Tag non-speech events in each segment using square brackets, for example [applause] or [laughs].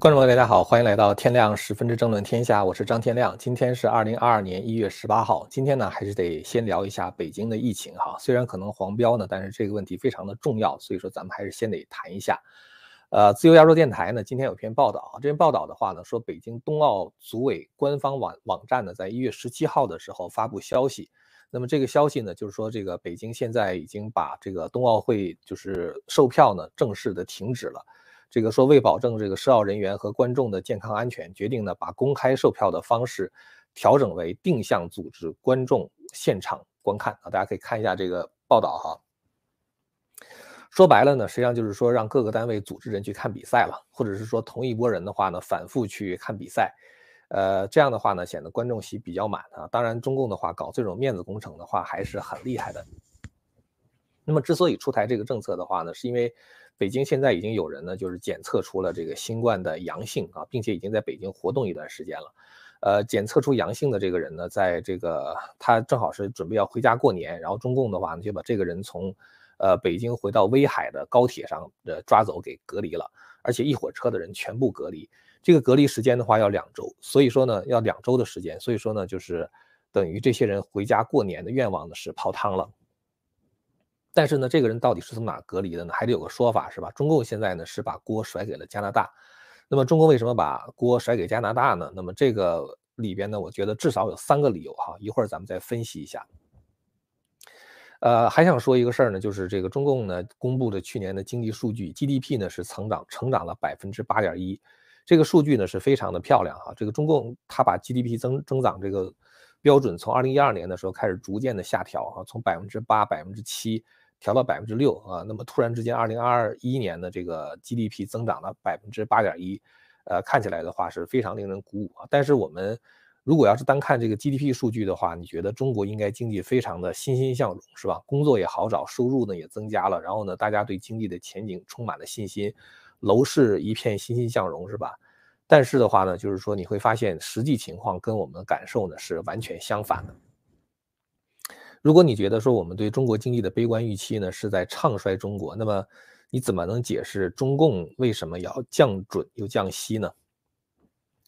观众朋友，大家好，欢迎来到天亮十分之争论天下，我是张天亮。今天是二零二二年一月十八号。今天呢，还是得先聊一下北京的疫情哈。虽然可能黄标呢，但是这个问题非常的重要，所以说咱们还是先得谈一下。呃，自由亚洲电台呢，今天有篇报道，这篇报道的话呢，说北京冬奥组委官方网网站呢，在一月十七号的时候发布消息。那么这个消息呢，就是说这个北京现在已经把这个冬奥会就是售票呢正式的停止了。这个说为保证这个涉奥人员和观众的健康安全，决定呢把公开售票的方式调整为定向组织观众现场观看啊，大家可以看一下这个报道哈。说白了呢，实际上就是说让各个单位组织人去看比赛了，或者是说同一波人的话呢反复去看比赛，呃，这样的话呢显得观众席比较满啊。当然中共的话搞这种面子工程的话还是很厉害的。那么之所以出台这个政策的话呢，是因为。北京现在已经有人呢，就是检测出了这个新冠的阳性啊，并且已经在北京活动一段时间了。呃，检测出阳性的这个人呢，在这个他正好是准备要回家过年，然后中共的话呢就把这个人从呃北京回到威海的高铁上呃抓走给隔离了，而且一火车的人全部隔离。这个隔离时间的话要两周，所以说呢要两周的时间，所以说呢就是等于这些人回家过年的愿望呢是泡汤了。但是呢，这个人到底是从哪隔离的呢？还得有个说法，是吧？中共现在呢是把锅甩给了加拿大。那么中共为什么把锅甩给加拿大呢？那么这个里边呢，我觉得至少有三个理由哈。一会儿咱们再分析一下。呃，还想说一个事儿呢，就是这个中共呢公布的去年的经济数据，GDP 呢是成长成长了百分之八点一，这个数据呢是非常的漂亮哈。这个中共它把 GDP 增增长这个标准从二零一二年的时候开始逐渐的下调哈，从百分之八、百分之七。调到百分之六啊，那么突然之间，二零二一年的这个 GDP 增长了百分之八点一，呃，看起来的话是非常令人鼓舞啊。但是我们如果要是单看这个 GDP 数据的话，你觉得中国应该经济非常的欣欣向荣是吧？工作也好找，收入呢也增加了，然后呢，大家对经济的前景充满了信心，楼市一片欣欣向荣是吧？但是的话呢，就是说你会发现实际情况跟我们的感受呢是完全相反的。如果你觉得说我们对中国经济的悲观预期呢是在唱衰中国，那么你怎么能解释中共为什么要降准又降息呢？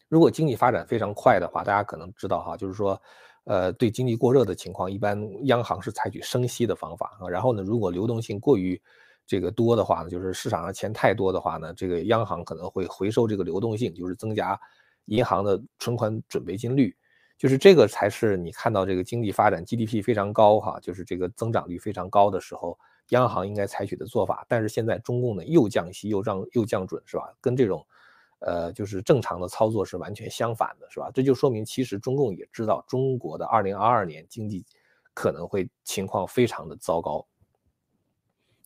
如果经济发展非常快的话，大家可能知道哈，就是说，呃，对经济过热的情况，一般央行是采取升息的方法啊。然后呢，如果流动性过于这个多的话呢，就是市场上钱太多的话呢，这个央行可能会回收这个流动性，就是增加银行的存款准备金率。就是这个才是你看到这个经济发展 GDP 非常高哈，就是这个增长率非常高的时候，央行应该采取的做法。但是现在中共呢又降息又降又降准是吧？跟这种，呃，就是正常的操作是完全相反的，是吧？这就说明其实中共也知道中国的2022年经济可能会情况非常的糟糕。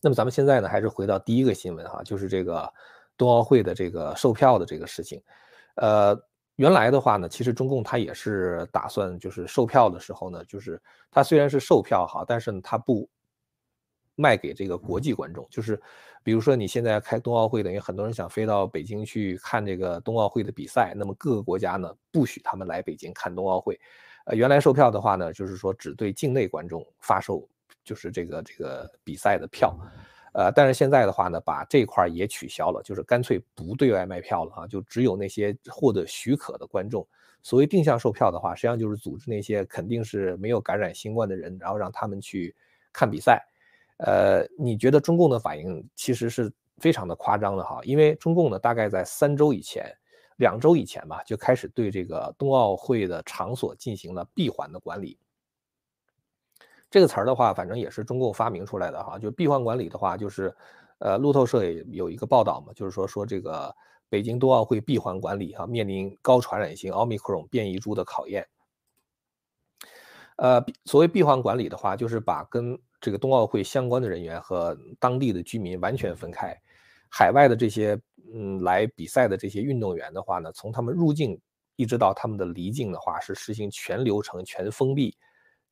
那么咱们现在呢还是回到第一个新闻哈，就是这个冬奥会的这个售票的这个事情，呃。原来的话呢，其实中共他也是打算，就是售票的时候呢，就是他虽然是售票哈，但是呢，他不卖给这个国际观众。就是比如说你现在开冬奥会，等于很多人想飞到北京去看这个冬奥会的比赛，那么各个国家呢不许他们来北京看冬奥会。呃，原来售票的话呢，就是说只对境内观众发售，就是这个这个比赛的票。呃，但是现在的话呢，把这块也取消了，就是干脆不对外卖票了啊，就只有那些获得许可的观众。所谓定向售票的话，实际上就是组织那些肯定是没有感染新冠的人，然后让他们去看比赛。呃，你觉得中共的反应其实是非常的夸张的哈，因为中共呢，大概在三周以前、两周以前吧，就开始对这个冬奥会的场所进行了闭环的管理。这个词儿的话，反正也是中共发明出来的哈。就闭环管理的话，就是，呃，路透社也有一个报道嘛，就是说说这个北京冬奥会闭环管理哈，面临高传染性奥密克戎变异株的考验。呃，所谓闭环管理的话，就是把跟这个冬奥会相关的人员和当地的居民完全分开。海外的这些嗯来比赛的这些运动员的话呢，从他们入境一直到他们的离境的话，是实行全流程全封闭。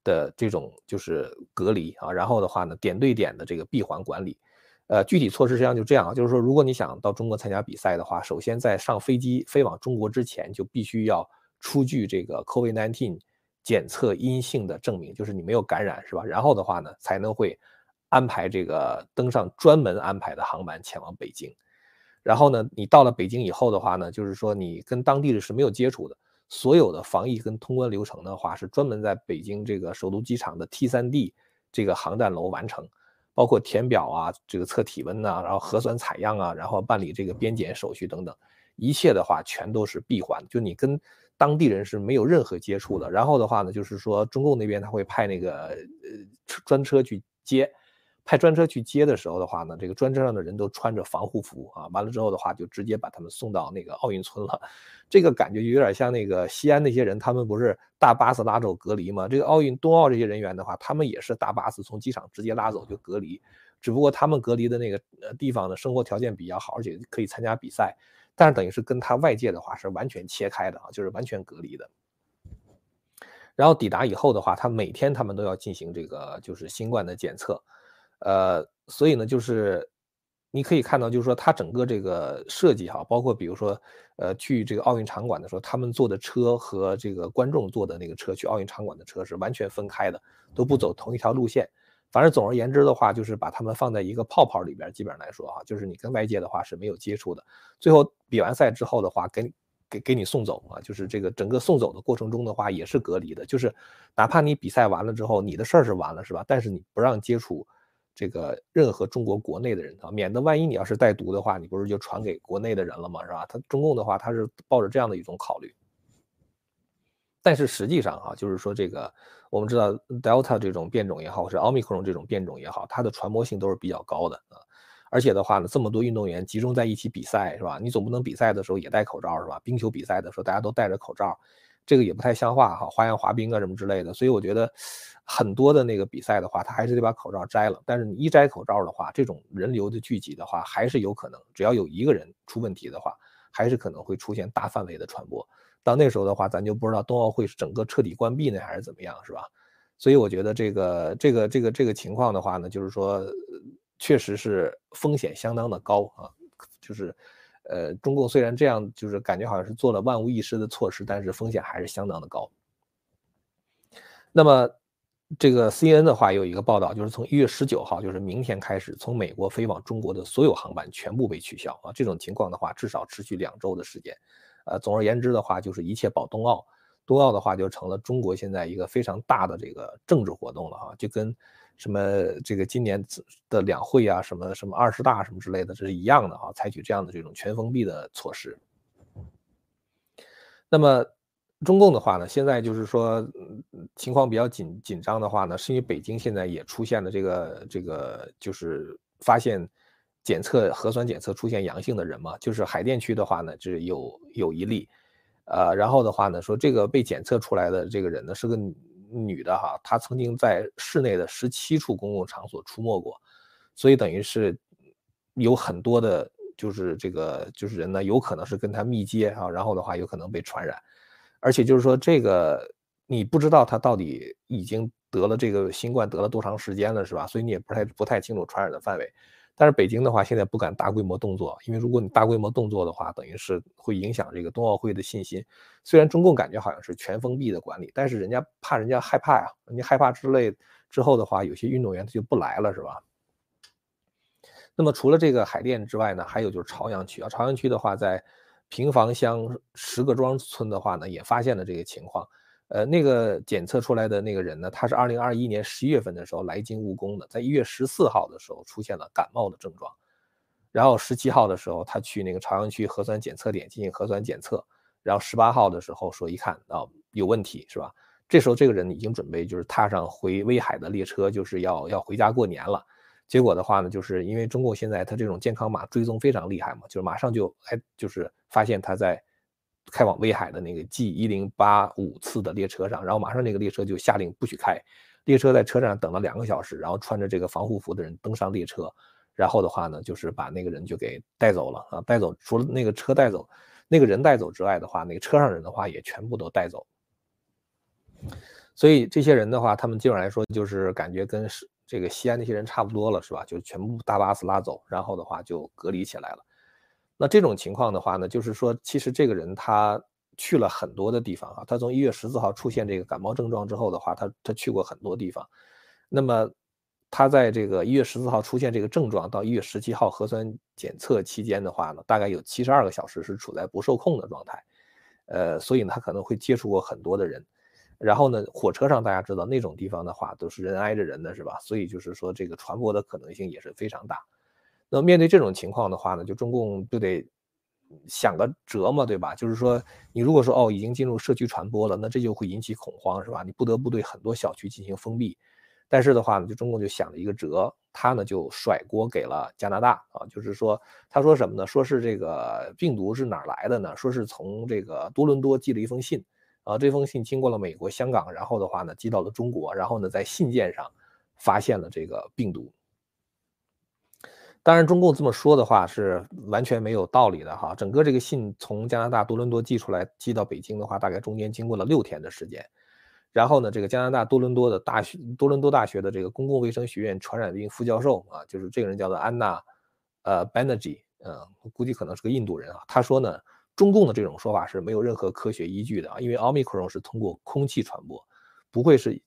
的这种就是隔离啊，然后的话呢，点对点的这个闭环管理，呃，具体措施实际上就这样，就是说，如果你想到中国参加比赛的话，首先在上飞机飞往中国之前，就必须要出具这个 COVID-19 检测阴性的证明，就是你没有感染，是吧？然后的话呢，才能会安排这个登上专门安排的航班前往北京。然后呢，你到了北京以后的话呢，就是说你跟当地的是没有接触的，所有的防疫跟通关流程的话，是专门在北京这个首都机场的 T3D 这个航站楼完成，包括填表啊，这个测体温呐，然后核酸采样啊，然后办理这个边检手续等等，一切的话全都是闭环，就你跟当地人是没有任何接触的。然后的话呢，就是说中共那边他会派那个呃专车去接。派专车去接的时候的话呢，这个专车上的人都穿着防护服啊，完了之后的话就直接把他们送到那个奥运村了，这个感觉就有点像那个西安那些人，他们不是大巴士拉走隔离吗？这个奥运冬奥这些人员的话，他们也是大巴士从机场直接拉走就隔离，只不过他们隔离的那个呃地方的生活条件比较好，而且可以参加比赛，但是等于是跟他外界的话是完全切开的啊，就是完全隔离的。然后抵达以后的话，他每天他们都要进行这个就是新冠的检测。呃，所以呢，就是你可以看到，就是说它整个这个设计哈，包括比如说，呃，去这个奥运场馆的时候，他们坐的车和这个观众坐的那个车去奥运场馆的车是完全分开的，都不走同一条路线。反正总而言之的话，就是把他们放在一个泡泡里边，基本上来说哈，就是你跟外界的话是没有接触的。最后比完赛之后的话，给给给你送走啊，就是这个整个送走的过程中的话也是隔离的，就是哪怕你比赛完了之后，你的事儿是完了是吧？但是你不让接触。这个任何中国国内的人啊，免得万一你要是带毒的话，你不是就传给国内的人了吗？是吧？他中共的话，他是抱着这样的一种考虑。但是实际上哈，就是说这个我们知道 Delta 这种变种也好，或是奥密克戎这种变种也好，它的传播性都是比较高的啊。而且的话呢，这么多运动员集中在一起比赛是吧？你总不能比赛的时候也戴口罩是吧？冰球比赛的时候大家都戴着口罩。这个也不太像话哈，花样滑冰啊什么之类的，所以我觉得很多的那个比赛的话，他还是得把口罩摘了。但是你一摘口罩的话，这种人流的聚集的话，还是有可能，只要有一个人出问题的话，还是可能会出现大范围的传播。到那时候的话，咱就不知道冬奥会是整个彻底关闭呢，还是怎么样，是吧？所以我觉得这个这个这个这个情况的话呢，就是说，确实是风险相当的高啊，就是。呃，中共虽然这样，就是感觉好像是做了万无一失的措施，但是风险还是相当的高。那么，这个 C N 的话有一个报道，就是从一月十九号，就是明天开始，从美国飞往中国的所有航班全部被取消啊。这种情况的话，至少持续两周的时间。呃，总而言之的话，就是一切保冬奥，冬奥的话就成了中国现在一个非常大的这个政治活动了哈，就跟。什么这个今年的两会啊，什么什么二十大什么之类的，这是一样的啊，采取这样的这种全封闭的措施。那么中共的话呢，现在就是说情况比较紧紧张的话呢，是因为北京现在也出现了这个这个就是发现检测核酸检测出现阳性的人嘛，就是海淀区的话呢，就是有有一例，呃，然后的话呢，说这个被检测出来的这个人呢是个。女的哈，她曾经在市内的十七处公共场所出没过，所以等于是有很多的，就是这个就是人呢，有可能是跟她密接啊，然后的话有可能被传染，而且就是说这个你不知道她到底已经得了这个新冠得了多长时间了，是吧？所以你也不太不太清楚传染的范围。但是北京的话，现在不敢大规模动作，因为如果你大规模动作的话，等于是会影响这个冬奥会的信心。虽然中共感觉好像是全封闭的管理，但是人家怕人家害怕呀，人家害怕之类之后的话，有些运动员他就不来了，是吧？那么除了这个海淀之外呢，还有就是朝阳区啊，朝阳区的话，在平房乡十个庄村的话呢，也发现了这个情况。呃，那个检测出来的那个人呢，他是二零二一年十一月份的时候来京务工的，在一月十四号的时候出现了感冒的症状，然后十七号的时候他去那个朝阳区核酸检测点进行核酸检测，然后十八号的时候说一看啊有问题是吧？这时候这个人已经准备就是踏上回威海的列车，就是要要回家过年了。结果的话呢，就是因为中共现在他这种健康码追踪非常厉害嘛，就是马上就哎就是发现他在。开往威海的那个 G 一零八五次的列车上，然后马上那个列车就下令不许开，列车在车站等了两个小时，然后穿着这个防护服的人登上列车，然后的话呢，就是把那个人就给带走了啊，带走除了那个车带走，那个人带走之外的话，那个车上人的话也全部都带走。所以这些人的话，他们基本上来说就是感觉跟是这个西安那些人差不多了，是吧？就全部大巴士拉走，然后的话就隔离起来了。那这种情况的话呢，就是说，其实这个人他去了很多的地方啊。他从一月十四号出现这个感冒症状之后的话，他他去过很多地方。那么他在这个一月十四号出现这个症状，到一月十七号核酸检测期间的话呢，大概有七十二个小时是处在不受控的状态，呃，所以呢，他可能会接触过很多的人。然后呢，火车上大家知道那种地方的话，都是人挨着人的，是吧？所以就是说这个传播的可能性也是非常大。那面对这种情况的话呢，就中共就得想个辙嘛，对吧？就是说你如果说哦已经进入社区传播了，那这就会引起恐慌，是吧？你不得不对很多小区进行封闭。但是的话呢，就中共就想了一个辙，他呢就甩锅给了加拿大啊，就是说他说什么呢？说是这个病毒是哪来的呢？说是从这个多伦多寄了一封信。啊，这封信经过了美国、香港，然后的话呢，寄到了中国，然后呢，在信件上发现了这个病毒。当然，中共这么说的话是完全没有道理的哈。整个这个信从加拿大多伦多寄出来，寄到北京的话，大概中间经过了六天的时间。然后呢，这个加拿大多伦多的大学，多伦多大学的这个公共卫生学院传染病副教授啊，就是这个人叫做安娜，呃，Banerjee，嗯，估计可能是个印度人啊。他说呢。中共的这种说法是没有任何科学依据的啊，因为奥密克戎是通过空气传播，不会是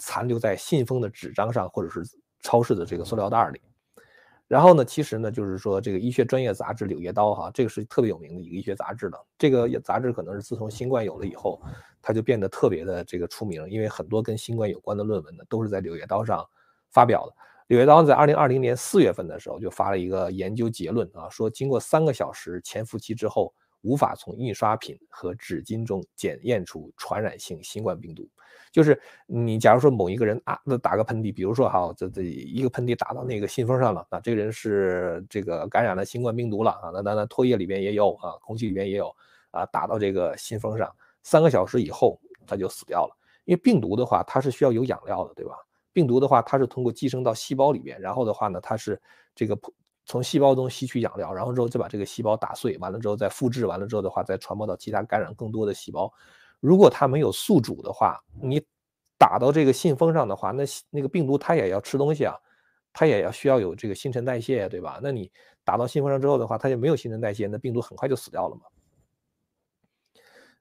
残留在信封的纸张上或者是超市的这个塑料袋里。然后呢，其实呢，就是说这个医学专业杂志《柳叶刀》哈，这个是特别有名的一个医学杂志了。这个杂志可能是自从新冠有了以后，它就变得特别的这个出名，因为很多跟新冠有关的论文呢，都是在《柳叶刀》上发表的。《柳叶刀》在二零二零年四月份的时候就发了一个研究结论啊，说经过三个小时潜伏期之后。无法从印刷品和纸巾中检验出传染性新冠病毒，就是你假如说某一个人啊，那打个喷嚏，比如说哈，这这一个喷嚏打到那个信封上了，那这个人是这个感染了新冠病毒了啊，那那那唾液里边也有啊，空气里边也有啊，打到这个信封上，三个小时以后他就死掉了，因为病毒的话它是需要有养料的，对吧？病毒的话它是通过寄生到细胞里边，然后的话呢，它是这个。从细胞中吸取养料，然后之后再把这个细胞打碎，完了之后再复制，完了之后的话再传播到其他感染更多的细胞。如果它没有宿主的话，你打到这个信封上的话，那那个病毒它也要吃东西啊，它也要需要有这个新陈代谢，对吧？那你打到信封上之后的话，它就没有新陈代谢，那病毒很快就死掉了嘛。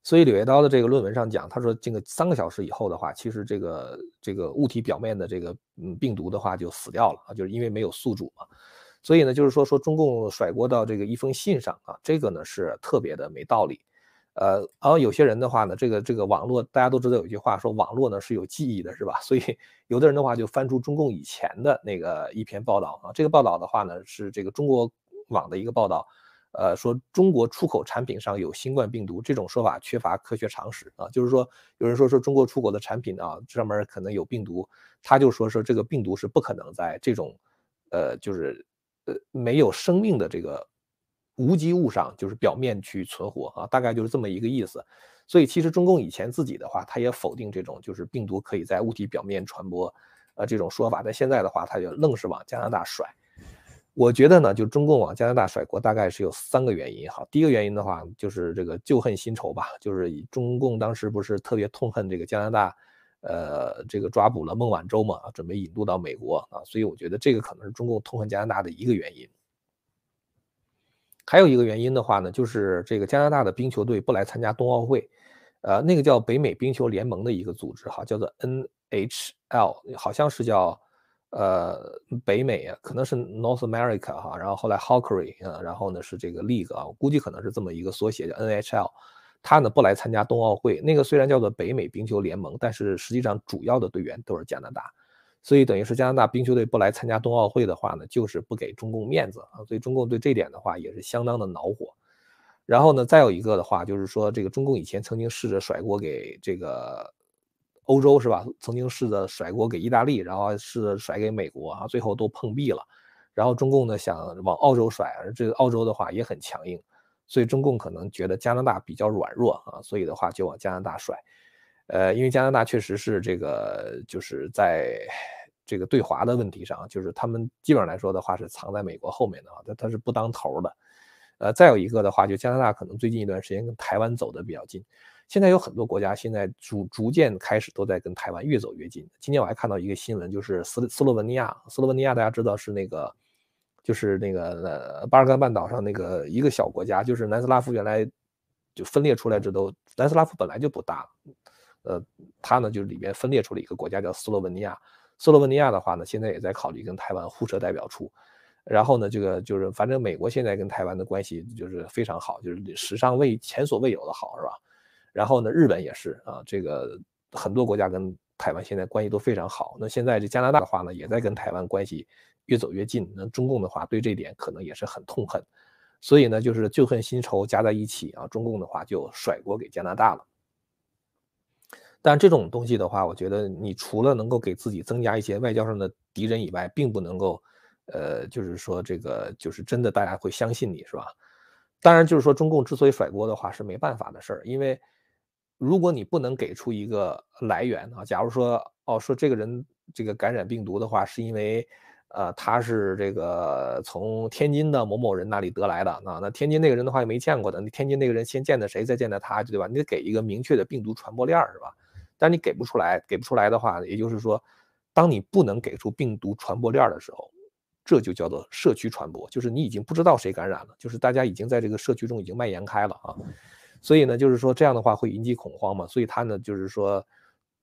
所以柳叶刀的这个论文上讲，他说这个三个小时以后的话，其实这个这个物体表面的这个嗯病毒的话就死掉了啊，就是因为没有宿主嘛。所以呢，就是说说中共甩锅到这个一封信上啊，这个呢是特别的没道理。呃，而有些人的话呢，这个这个网络大家都知道有句话说网络呢是有记忆的，是吧？所以有的人的话就翻出中共以前的那个一篇报道啊，这个报道的话呢是这个中国网的一个报道，呃，说中国出口产品上有新冠病毒这种说法缺乏科学常识啊，就是说有人说说中国出口的产品啊上面可能有病毒，他就说说这个病毒是不可能在这种呃就是。呃，没有生命的这个无机物上，就是表面去存活啊，大概就是这么一个意思。所以其实中共以前自己的话，他也否定这种就是病毒可以在物体表面传播，呃，这种说法。但现在的话，他就愣是往加拿大甩。我觉得呢，就中共往加拿大甩锅，大概是有三个原因哈。第一个原因的话，就是这个旧恨新仇吧，就是中共当时不是特别痛恨这个加拿大。呃，这个抓捕了孟晚舟嘛，准备引渡到美国啊，所以我觉得这个可能是中共痛恨加拿大的一个原因。还有一个原因的话呢，就是这个加拿大的冰球队不来参加冬奥会，呃，那个叫北美冰球联盟的一个组织哈，叫做 NHL，好像是叫呃北美啊，可能是 North America 哈，然后后来 Hockey 啊，然后呢是这个 League 啊，我估计可能是这么一个缩写叫 NHL。他呢不来参加冬奥会，那个虽然叫做北美冰球联盟，但是实际上主要的队员都是加拿大，所以等于是加拿大冰球队不来参加冬奥会的话呢，就是不给中共面子啊，所以中共对这点的话也是相当的恼火。然后呢，再有一个的话就是说，这个中共以前曾经试着甩锅给这个欧洲是吧？曾经试着甩锅给意大利，然后试着甩给美国啊，最后都碰壁了。然后中共呢想往澳洲甩，而这个澳洲的话也很强硬。所以中共可能觉得加拿大比较软弱啊，所以的话就往加拿大甩，呃，因为加拿大确实是这个就是在这个对华的问题上，就是他们基本上来说的话是藏在美国后面的啊，他他是不当头的，呃，再有一个的话，就加拿大可能最近一段时间跟台湾走的比较近，现在有很多国家现在逐逐渐开始都在跟台湾越走越近。今天我还看到一个新闻，就是斯斯洛文尼亚，斯洛文尼亚大家知道是那个。就是那个呃巴尔干半岛上那个一个小国家，就是南斯拉夫原来就分裂出来，这都南斯拉夫本来就不大，呃，它呢就是里面分裂出了一个国家叫斯洛文尼亚。斯洛文尼亚的话呢，现在也在考虑跟台湾互设代表处。然后呢，这个就是反正美国现在跟台湾的关系就是非常好，就是史上未前所未有的好，是吧？然后呢，日本也是啊，这个很多国家跟台湾现在关系都非常好。那现在这加拿大的话呢，也在跟台湾关系越走越近。那中共的话对这点可能也是很痛恨，所以呢，就是旧恨新仇加在一起啊，中共的话就甩锅给加拿大了。但这种东西的话，我觉得你除了能够给自己增加一些外交上的敌人以外，并不能够，呃，就是说这个就是真的大家会相信你是吧？当然，就是说中共之所以甩锅的话是没办法的事儿，因为如果你不能给出一个来源啊，假如说哦说这个人这个感染病毒的话是因为，呃，他是这个从天津的某某人那里得来的啊，那天津那个人的话也没见过的，你天津那个人先见的谁，再见的他，对吧？你得给一个明确的病毒传播链是吧？但你给不出来，给不出来的话，也就是说，当你不能给出病毒传播链的时候，这就叫做社区传播，就是你已经不知道谁感染了，就是大家已经在这个社区中已经蔓延开了啊。所以呢，就是说这样的话会引起恐慌嘛。所以他呢，就是说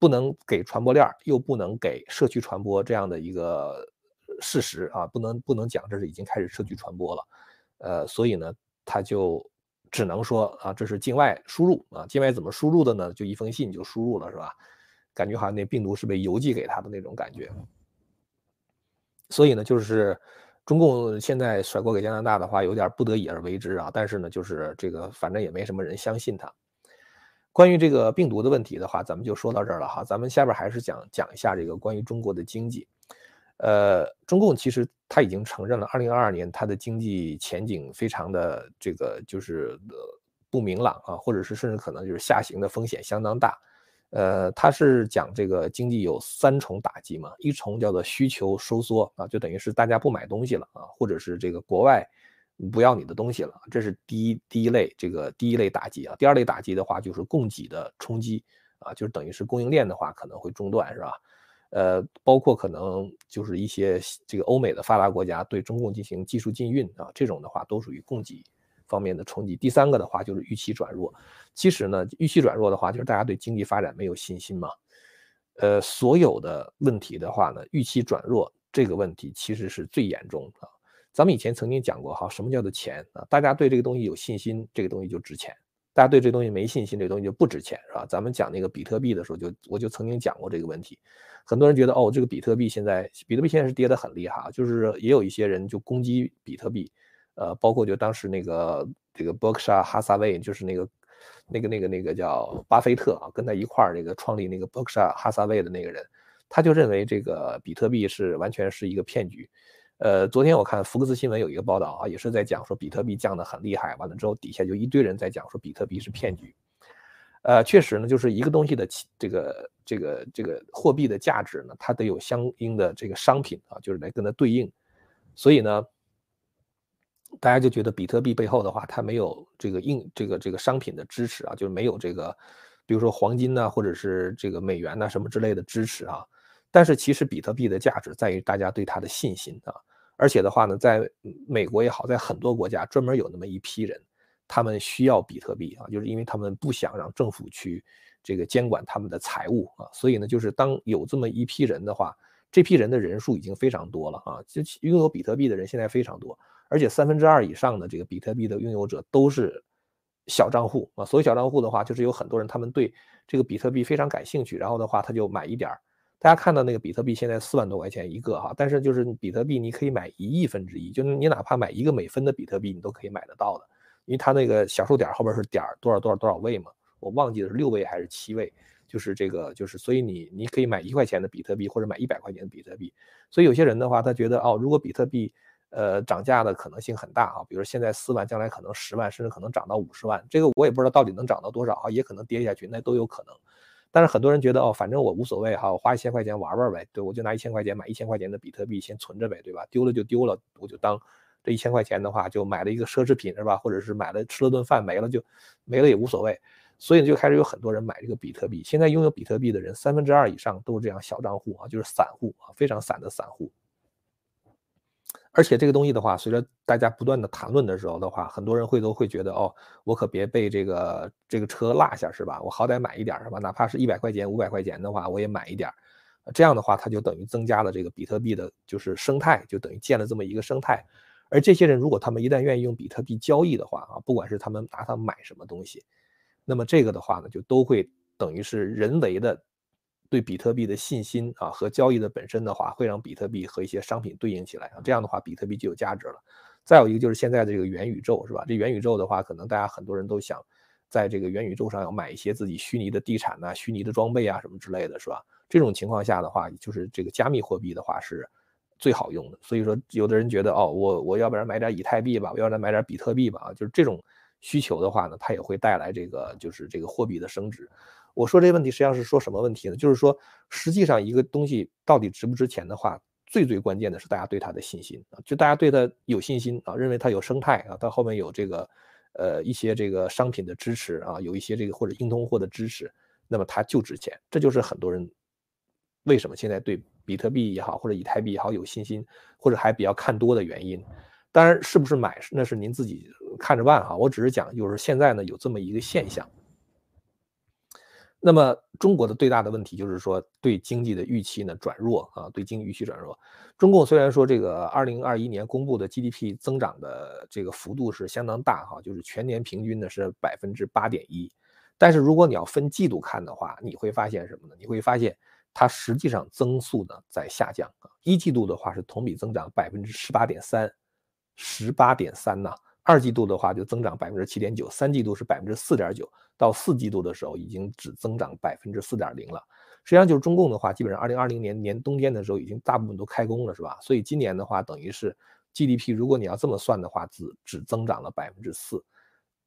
不能给传播链，又不能给社区传播这样的一个事实啊，不能不能讲这是已经开始社区传播了。呃，所以呢，他就。只能说啊，这是境外输入啊，境外怎么输入的呢？就一封信就输入了，是吧？感觉好像那病毒是被邮寄给他的那种感觉。所以呢，就是中共现在甩锅给加拿大的话，有点不得已而为之啊。但是呢，就是这个反正也没什么人相信他。关于这个病毒的问题的话，咱们就说到这儿了哈。咱们下边还是讲讲一下这个关于中国的经济。呃，中共其实他已经承认了，二零二二年它的经济前景非常的这个就是呃不明朗啊，或者是甚至可能就是下行的风险相当大。呃，他是讲这个经济有三重打击嘛，一重叫做需求收缩啊，就等于是大家不买东西了啊，或者是这个国外不要你的东西了，这是第一第一类这个第一类打击啊。第二类打击的话就是供给的冲击啊，就是等于是供应链的话可能会中断，是吧？呃，包括可能就是一些这个欧美的发达国家对中共进行技术禁运啊，这种的话都属于供给方面的冲击。第三个的话就是预期转弱，其实呢，预期转弱的话就是大家对经济发展没有信心嘛。呃，所有的问题的话呢，预期转弱这个问题其实是最严重的。咱们以前曾经讲过哈，什么叫做钱啊？大家对这个东西有信心，这个东西就值钱。大家对这东西没信心，这东西就不值钱，是吧？咱们讲那个比特币的时候，就我就曾经讲过这个问题。很多人觉得，哦，这个比特币现在，比特币现在是跌得很厉害，就是也有一些人就攻击比特币，呃，包括就当时那个这个伯克夏哈撒韦，就是那个那个那个那个叫巴菲特啊，跟他一块儿那个创立那个伯克夏哈撒韦的那个人，他就认为这个比特币是完全是一个骗局。呃，昨天我看福克斯新闻有一个报道啊，也是在讲说比特币降得很厉害，完了之后底下就一堆人在讲说比特币是骗局。呃，确实呢，就是一个东西的这个这个这个货币的价值呢，它得有相应的这个商品啊，就是来跟它对应。所以呢，大家就觉得比特币背后的话，它没有这个硬这个这个商品的支持啊，就是没有这个，比如说黄金呐，或者是这个美元呐什么之类的支持啊。但是其实比特币的价值在于大家对它的信心啊。而且的话呢，在美国也好，在很多国家专门有那么一批人，他们需要比特币啊，就是因为他们不想让政府去这个监管他们的财务啊，所以呢，就是当有这么一批人的话，这批人的人数已经非常多了啊，就拥有比特币的人现在非常多，而且三分之二以上的这个比特币的拥有者都是小账户啊，所谓小账户的话，就是有很多人他们对这个比特币非常感兴趣，然后的话他就买一点儿。大家看到那个比特币现在四万多块钱一个哈，但是就是比特币你可以买一亿分之一，就是你哪怕买一个美分的比特币，你都可以买得到的，因为它那个小数点后边是点儿多少多少多少位嘛，我忘记了是六位还是七位，就是这个就是所以你你可以买一块钱的比特币或者买一百块钱的比特币，所以有些人的话他觉得哦，如果比特币呃涨价的可能性很大啊，比如现在四万，将来可能十万，甚至可能涨到五十万，这个我也不知道到底能涨到多少啊，也可能跌下去，那都有可能。但是很多人觉得哦，反正我无所谓哈，我花一千块钱玩玩呗，对我就拿一千块钱买一千块钱的比特币先存着呗，对吧？丢了就丢了，我就当这一千块钱的话就买了一个奢侈品是吧？或者是买了吃了顿饭没了就没了也无所谓，所以就开始有很多人买这个比特币。现在拥有比特币的人三分之二以上都是这样小账户啊，就是散户啊，非常散的散户。而且这个东西的话，随着大家不断的谈论的时候的话，很多人会都会觉得哦，我可别被这个这个车落下是吧？我好歹买一点是吧？哪怕是一百块钱、五百块钱的话，我也买一点。这样的话，它就等于增加了这个比特币的，就是生态，就等于建了这么一个生态。而这些人如果他们一旦愿意用比特币交易的话啊，不管是他们拿它买什么东西，那么这个的话呢，就都会等于是人为的对比特币的信心啊和交易的本身的话，会让比特币和一些商品对应起来啊，这样的话比特币就有价值了。再有一个就是现在的这个元宇宙是吧？这元宇宙的话，可能大家很多人都想在这个元宇宙上要买一些自己虚拟的地产呐、虚拟的装备啊什么之类的是吧？这种情况下的话，就是这个加密货币的话是。最好用的，所以说有的人觉得哦，我我要不然买点以太币吧，我要不然买点比特币吧啊，就是这种需求的话呢，它也会带来这个就是这个货币的升值。我说这个问题实际上是说什么问题呢？就是说实际上一个东西到底值不值钱的话，最最关键的是大家对它的信心啊，就大家对它有信心啊，认为它有生态啊，它后面有这个呃一些这个商品的支持啊，有一些这个或者硬通货的支持，那么它就值钱。这就是很多人为什么现在对。比特币也好，或者以太币也好，有信心或者还比较看多的原因，当然是不是买那是您自己看着办哈。我只是讲，就是现在呢有这么一个现象。那么中国的最大的问题就是说对经济的预期呢转弱啊，对经济预期转弱。中共虽然说这个二零二一年公布的 GDP 增长的这个幅度是相当大哈，就是全年平均呢是百分之八点一，但是如果你要分季度看的话，你会发现什么呢？你会发现。它实际上增速呢在下降啊，一季度的话是同比增长百分之十八点三，十八点三呐，二季度的话就增长百分之七点九，三季度是百分之四点九，到四季度的时候已经只增长百分之四点零了。实际上就是中共的话，基本上二零二零年年冬天的时候已经大部分都开工了，是吧？所以今年的话，等于是 GDP，如果你要这么算的话，只只增长了百分之四，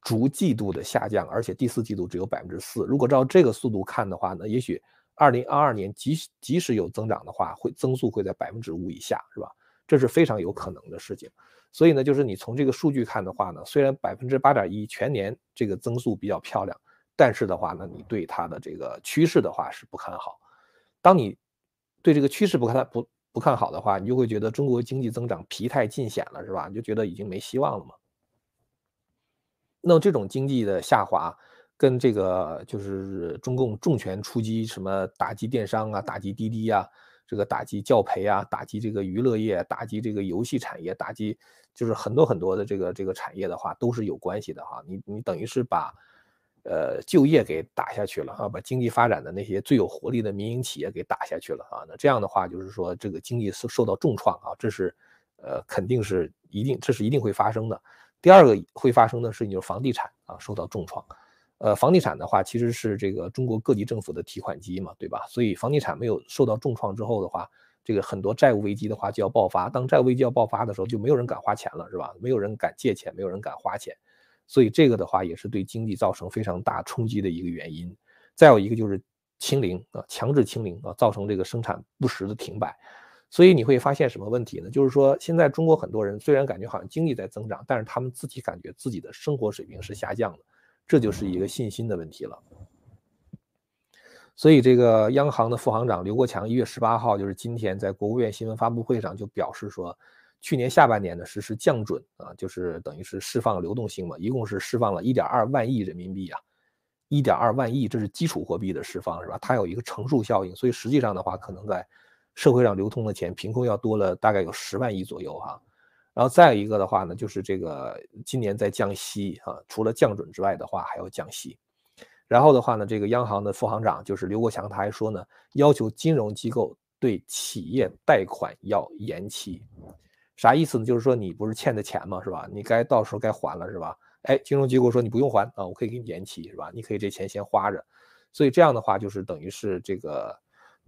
逐季度的下降，而且第四季度只有百分之四。如果照这个速度看的话呢，也许。二零二二年即即使有增长的话，会增速会在百分之五以下，是吧？这是非常有可能的事情。所以呢，就是你从这个数据看的话呢，虽然百分之八点一全年这个增速比较漂亮，但是的话呢，你对它的这个趋势的话是不看好。当你对这个趋势不看不不看好的话，你就会觉得中国经济增长疲态尽显了，是吧？你就觉得已经没希望了嘛。那这种经济的下滑。跟这个就是中共重拳出击，什么打击电商啊，打击滴滴啊，这个打击教培啊，打击这个娱乐业，打击这个游戏产业，打击就是很多很多的这个这个产业的话，都是有关系的哈。你你等于是把呃就业给打下去了啊，把经济发展的那些最有活力的民营企业给打下去了啊。那这样的话，就是说这个经济受受到重创啊，这是呃肯定是一定这是一定会发生的。第二个会发生的事情就是房地产啊受到重创。呃，房地产的话，其实是这个中国各级政府的提款机嘛，对吧？所以房地产没有受到重创之后的话，这个很多债务危机的话就要爆发。当债务危机要爆发的时候，就没有人敢花钱了，是吧？没有人敢借钱，没有人敢花钱，所以这个的话也是对经济造成非常大冲击的一个原因。再有一个就是清零啊，强制清零啊，造成这个生产不时的停摆。所以你会发现什么问题呢？就是说现在中国很多人虽然感觉好像经济在增长，但是他们自己感觉自己的生活水平是下降的。这就是一个信心的问题了，所以这个央行的副行长刘国强一月十八号，就是今天在国务院新闻发布会上就表示说，去年下半年呢实施降准啊，就是等于是释放流动性嘛，一共是释放了一点二万亿人民币啊，一点二万亿，这是基础货币的释放是吧？它有一个乘数效应，所以实际上的话，可能在社会上流通的钱，凭空要多了大概有十万亿左右哈。然后再一个的话呢，就是这个今年在降息啊，除了降准之外的话，还要降息。然后的话呢，这个央行的副行长就是刘国强，他还说呢，要求金融机构对企业贷款要延期。啥意思呢？就是说你不是欠的钱吗？是吧？你该到时候该还了是吧？哎，金融机构说你不用还啊，我可以给你延期是吧？你可以这钱先花着。所以这样的话，就是等于是这个。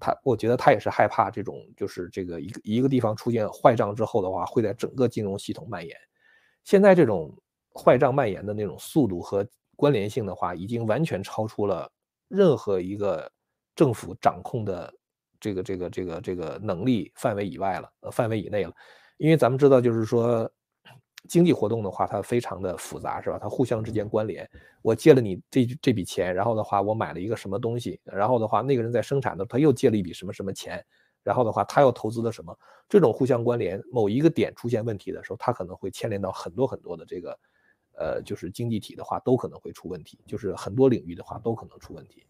他我觉得他也是害怕这种，就是这个一个一个地方出现坏账之后的话，会在整个金融系统蔓延。现在这种坏账蔓延的那种速度和关联性的话，已经完全超出了任何一个政府掌控的这个这个这个这个能力范围以外了，呃，范围以内了。因为咱们知道，就是说。经济活动的话，它非常的复杂，是吧？它互相之间关联。我借了你这这笔钱，然后的话，我买了一个什么东西，然后的话，那个人在生产的，他又借了一笔什么什么钱，然后的话，他又投资了什么？这种互相关联，某一个点出现问题的时候，它可能会牵连到很多很多的这个，呃，就是经济体的话，都可能会出问题，就是很多领域的话都可能出问题。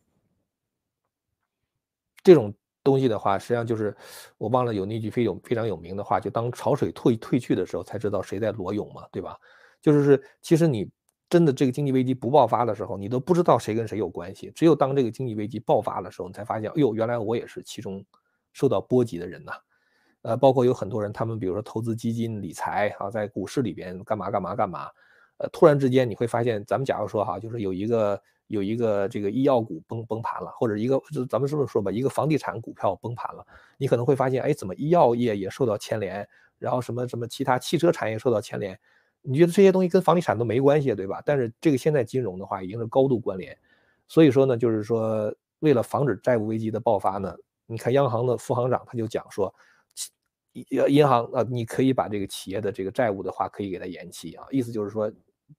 这种东西的话，实际上就是我忘了有那句非有非常有名的话，就当潮水退退去的时候，才知道谁在裸泳嘛，对吧？就是其实你真的这个经济危机不爆发的时候，你都不知道谁跟谁有关系。只有当这个经济危机爆发的时候，你才发现，哎呦，原来我也是其中受到波及的人呐。呃，包括有很多人，他们比如说投资基金、理财啊，在股市里边干嘛干嘛干嘛，呃，突然之间你会发现，咱们假如说哈，就是有一个有一个这个医药股崩崩盘了，或者一个就咱们这么说吧，一个房地产股票崩盘了，你可能会发现，哎，怎么医药业也受到牵连，然后什么什么其他汽车产业受到牵连，你觉得这些东西跟房地产都没关系，对吧？但是这个现在金融的话已经是高度关联，所以说呢，就是说为了防止债务危机的爆发呢，你看央行的副行长他就讲说。银银行啊，你可以把这个企业的这个债务的话，可以给它延期啊，意思就是说，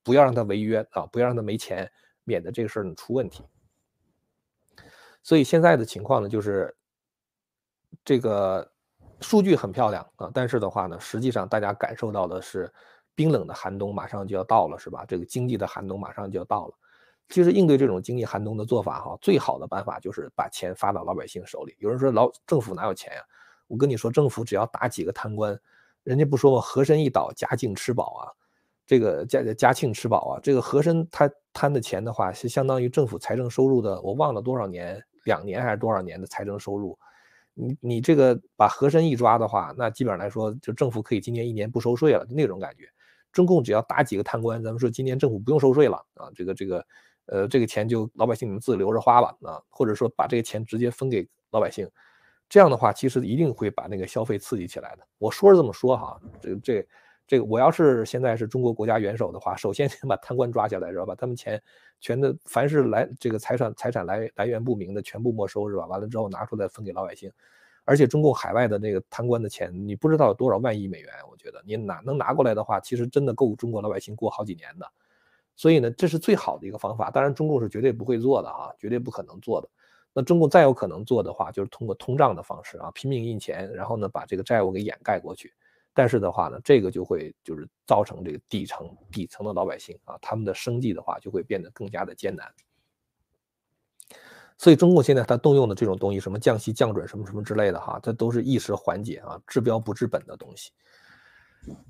不要让它违约啊，不要让它没钱，免得这个事儿呢出问题。所以现在的情况呢，就是这个数据很漂亮啊，但是的话呢，实际上大家感受到的是冰冷的寒冬马上就要到了，是吧？这个经济的寒冬马上就要到了。其实应对这种经济寒冬的做法哈，最好的办法就是把钱发到老百姓手里。有人说老政府哪有钱呀？我跟你说，政府只要打几个贪官，人家不说吗？和珅一倒，嘉靖吃饱啊，这个嘉嘉庆吃饱啊。这个和珅他贪的钱的话，是相当于政府财政收入的，我忘了多少年，两年还是多少年的财政收入。你你这个把和珅一抓的话，那基本上来说，就政府可以今年一年不收税了，就那种感觉。中共只要打几个贪官，咱们说今年政府不用收税了啊，这个这个，呃，这个钱就老百姓你们自己留着花吧啊，或者说把这个钱直接分给老百姓。这样的话，其实一定会把那个消费刺激起来的。我说是这么说哈，这这这个，我要是现在是中国国家元首的话，首先 [laughs] 先把贪官抓起来，知道吧？他们钱全的，凡是来这个财产财产来来源不明的，全部没收，是吧？完了之后拿出来分给老百姓。而且中共海外的那个贪官的钱，你不知道有多少万亿美元，我觉得你拿能拿过来的话，其实真的够中国老百姓过好几年的。所以呢，这是最好的一个方法。当然，中共是绝对不会做的啊，绝对不可能做的。那中共再有可能做的话，就是通过通胀的方式啊，拼命印钱，然后呢把这个债务给掩盖过去。但是的话呢，这个就会就是造成这个底层底层的老百姓啊，他们的生计的话就会变得更加的艰难。所以中共现在他动用的这种东西，什么降息降准什么什么之类的哈，这都是一时缓解啊，治标不治本的东西。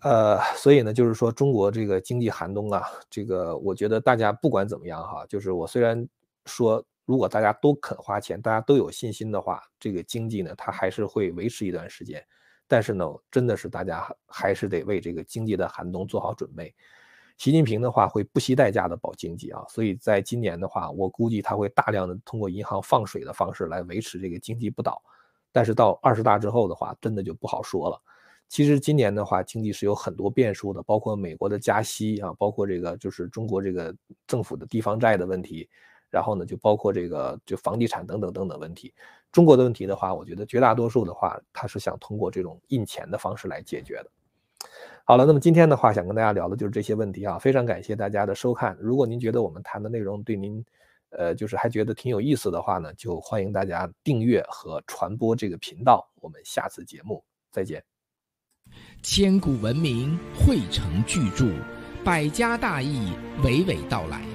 呃，所以呢，就是说中国这个经济寒冬啊，这个我觉得大家不管怎么样哈，就是我虽然说。如果大家都肯花钱，大家都有信心的话，这个经济呢，它还是会维持一段时间。但是呢，真的是大家还是得为这个经济的寒冬做好准备。习近平的话会不惜代价的保经济啊，所以在今年的话，我估计他会大量的通过银行放水的方式来维持这个经济不倒。但是到二十大之后的话，真的就不好说了。其实今年的话，经济是有很多变数的，包括美国的加息啊，包括这个就是中国这个政府的地方债的问题。然后呢，就包括这个就房地产等等等等问题。中国的问题的话，我觉得绝大多数的话，他是想通过这种印钱的方式来解决的。好了，那么今天的话，想跟大家聊的就是这些问题啊。非常感谢大家的收看。如果您觉得我们谈的内容对您，呃，就是还觉得挺有意思的话呢，就欢迎大家订阅和传播这个频道。我们下次节目再见。千古文明汇成巨著，百家大义娓娓道来。